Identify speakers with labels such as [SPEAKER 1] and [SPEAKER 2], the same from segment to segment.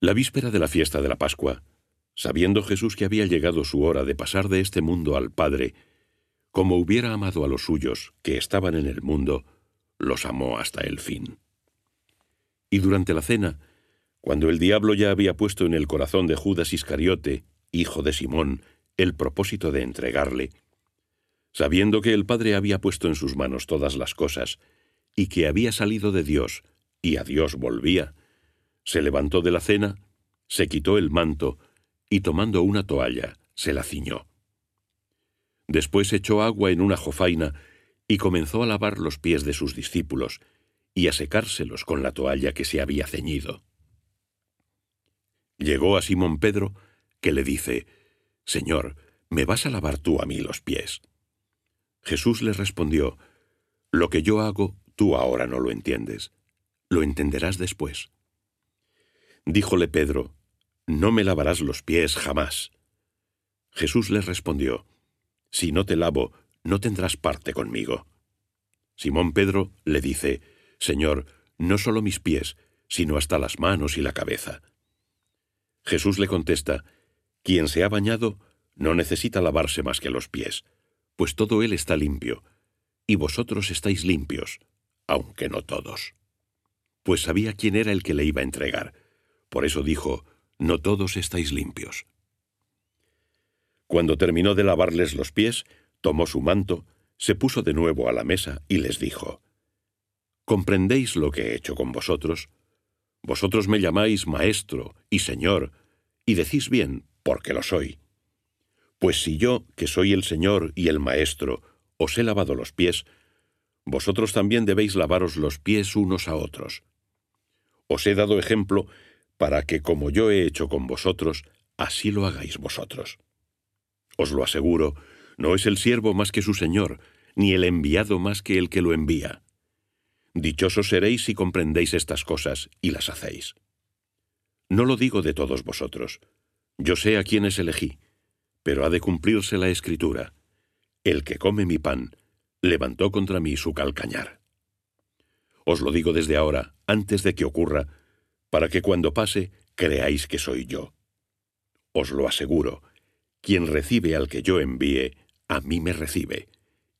[SPEAKER 1] La víspera de la fiesta de la Pascua, sabiendo Jesús que había llegado su hora de pasar de este mundo al Padre, como hubiera amado a los suyos que estaban en el mundo, los amó hasta el fin. Y durante la cena, cuando el diablo ya había puesto en el corazón de Judas Iscariote, hijo de Simón, el propósito de entregarle, sabiendo que el Padre había puesto en sus manos todas las cosas, y que había salido de Dios, y a Dios volvía, se levantó de la cena, se quitó el manto, y tomando una toalla, se la ciñó. Después echó agua en una jofaina, y comenzó a lavar los pies de sus discípulos, y a secárselos con la toalla que se había ceñido. Llegó a Simón Pedro, que le dice, Señor, ¿me vas a lavar tú a mí los pies? Jesús le respondió, Lo que yo hago, tú ahora no lo entiendes. Lo entenderás después. Díjole Pedro, No me lavarás los pies jamás. Jesús le respondió, Si no te lavo, no tendrás parte conmigo. Simón Pedro le dice, Señor, no solo mis pies, sino hasta las manos y la cabeza. Jesús le contesta, Quien se ha bañado no necesita lavarse más que los pies, pues todo él está limpio, y vosotros estáis limpios, aunque no todos. Pues sabía quién era el que le iba a entregar, por eso dijo, No todos estáis limpios. Cuando terminó de lavarles los pies, tomó su manto, se puso de nuevo a la mesa y les dijo, ¿Comprendéis lo que he hecho con vosotros? Vosotros me llamáis Maestro y Señor, y decís bien, porque lo soy. Pues si yo, que soy el Señor y el Maestro, os he lavado los pies, vosotros también debéis lavaros los pies unos a otros. Os he dado ejemplo para que como yo he hecho con vosotros, así lo hagáis vosotros. Os lo aseguro, no es el siervo más que su Señor, ni el enviado más que el que lo envía. Dichosos seréis si comprendéis estas cosas y las hacéis. No lo digo de todos vosotros. Yo sé a quiénes elegí, pero ha de cumplirse la escritura. El que come mi pan, levantó contra mí su calcañar. Os lo digo desde ahora, antes de que ocurra, para que cuando pase creáis que soy yo. Os lo aseguro, quien recibe al que yo envíe, a mí me recibe,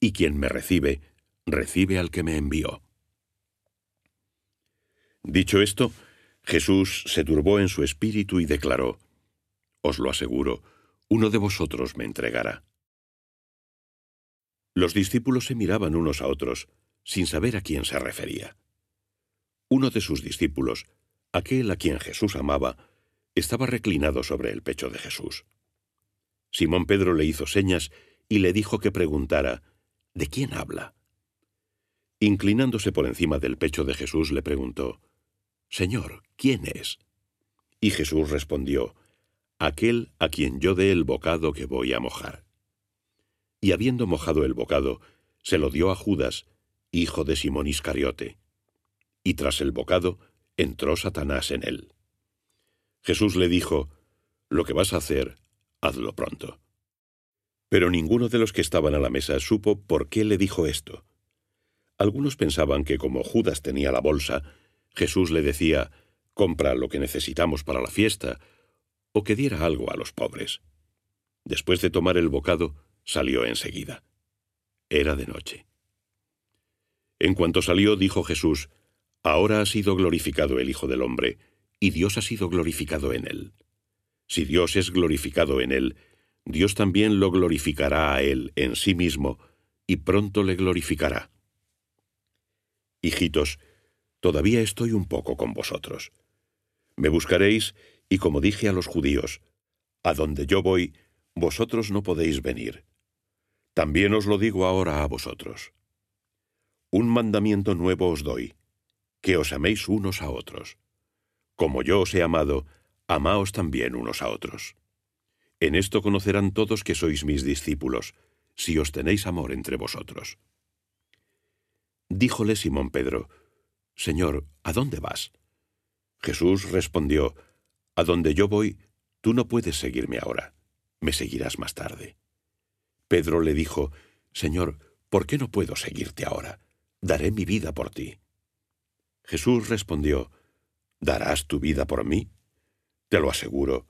[SPEAKER 1] y quien me recibe, recibe al que me envió. Dicho esto, Jesús se turbó en su espíritu y declaró, Os lo aseguro, uno de vosotros me entregará. Los discípulos se miraban unos a otros, sin saber a quién se refería. Uno de sus discípulos, aquel a quien Jesús amaba, estaba reclinado sobre el pecho de Jesús. Simón Pedro le hizo señas y le dijo que preguntara, ¿De quién habla? Inclinándose por encima del pecho de Jesús le preguntó, Señor, ¿quién es? Y Jesús respondió, Aquel a quien yo dé el bocado que voy a mojar. Y habiendo mojado el bocado, se lo dio a Judas, hijo de Simón Iscariote. Y tras el bocado, entró Satanás en él. Jesús le dijo, Lo que vas a hacer, hazlo pronto. Pero ninguno de los que estaban a la mesa supo por qué le dijo esto. Algunos pensaban que como Judas tenía la bolsa, Jesús le decía, compra lo que necesitamos para la fiesta, o que diera algo a los pobres. Después de tomar el bocado, salió enseguida. Era de noche. En cuanto salió, dijo Jesús, Ahora ha sido glorificado el Hijo del Hombre, y Dios ha sido glorificado en él. Si Dios es glorificado en él, Dios también lo glorificará a él en sí mismo, y pronto le glorificará. Hijitos, todavía estoy un poco con vosotros. Me buscaréis, y como dije a los judíos, a donde yo voy, vosotros no podéis venir. También os lo digo ahora a vosotros. Un mandamiento nuevo os doy, que os améis unos a otros. Como yo os he amado, amaos también unos a otros. En esto conocerán todos que sois mis discípulos, si os tenéis amor entre vosotros. Díjole Simón Pedro, Señor, ¿a dónde vas? Jesús respondió, A donde yo voy, tú no puedes seguirme ahora, me seguirás más tarde. Pedro le dijo, Señor, ¿por qué no puedo seguirte ahora? Daré mi vida por ti. Jesús respondió, ¿Darás tu vida por mí? Te lo aseguro,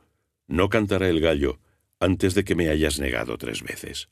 [SPEAKER 1] no cantará el gallo antes de que me hayas negado tres veces.